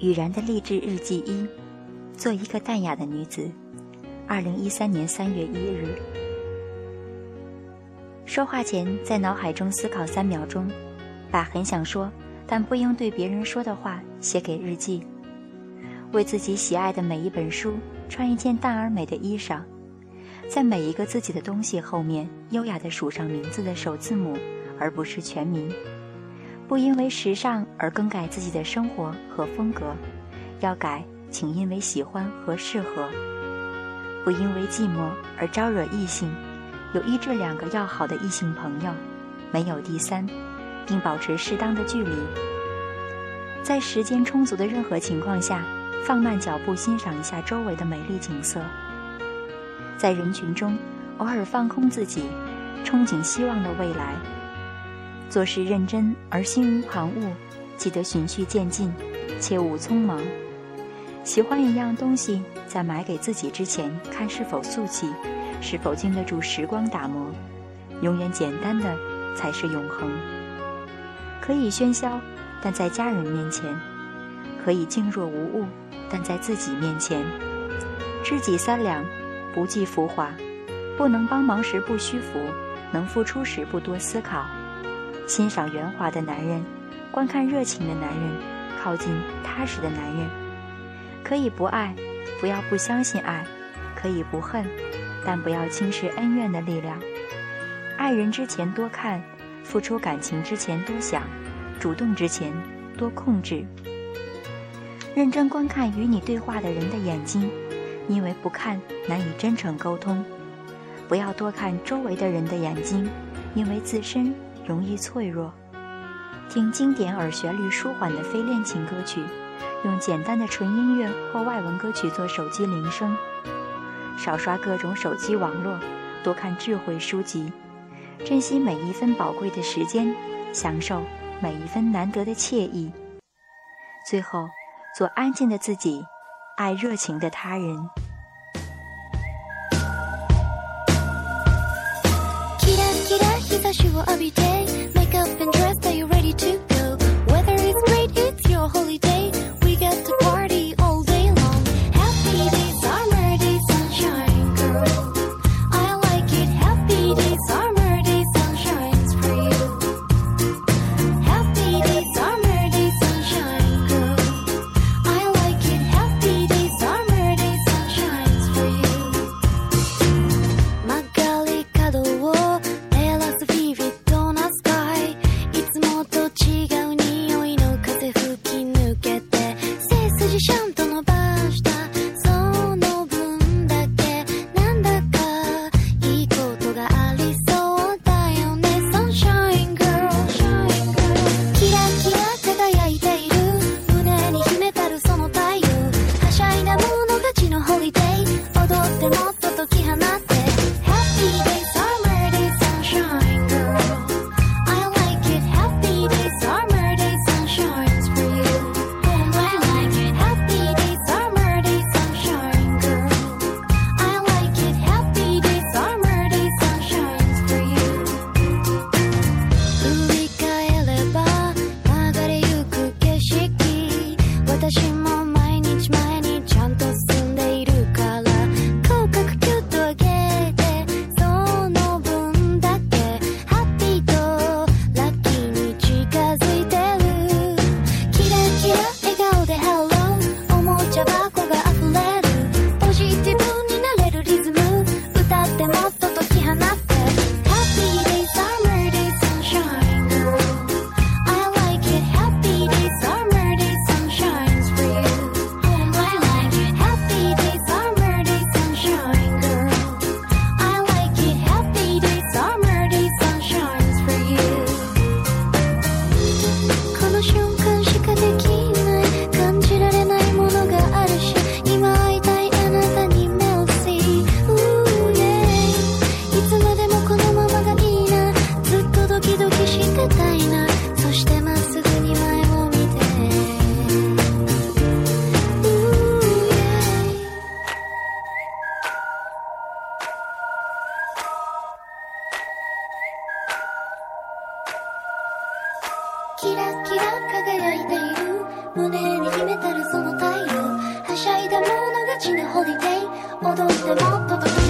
雨然的励志日记一：做一个淡雅的女子。二零一三年三月一日。说话前，在脑海中思考三秒钟，把很想说但不应对别人说的话写给日记。为自己喜爱的每一本书穿一件淡而美的衣裳，在每一个自己的东西后面优雅地数上名字的首字母，而不是全名。不因为时尚而更改自己的生活和风格，要改，请因为喜欢和适合。不因为寂寞而招惹异性，有一至两个要好的异性朋友，没有第三，并保持适当的距离。在时间充足的任何情况下，放慢脚步欣赏一下周围的美丽景色。在人群中，偶尔放空自己，憧憬希望的未来。做事认真而心无旁骛，记得循序渐进，切勿匆忙。喜欢一样东西，在买给自己之前，看是否俗气，是否经得住时光打磨。永远简单的才是永恒。可以喧嚣，但在家人面前；可以静若无物，但在自己面前。知己三两，不计浮华。不能帮忙时不虚浮，能付出时不多思考。欣赏圆滑的男人，观看热情的男人，靠近踏实的男人。可以不爱，不要不相信爱；可以不恨，但不要轻视恩怨的力量。爱人之前多看，付出感情之前多想，主动之前多控制。认真观看与你对话的人的眼睛，因为不看难以真诚沟通。不要多看周围的人的眼睛，因为自身。容易脆弱，听经典而旋律舒缓的非恋情歌曲，用简单的纯音乐或外文歌曲做手机铃声，少刷各种手机网络，多看智慧书籍，珍惜每一分宝贵的时间，享受每一分难得的惬意。最后，做安静的自己，爱热情的他人。差しを浴びて私も毎日毎日きなホリデー踊ってもっと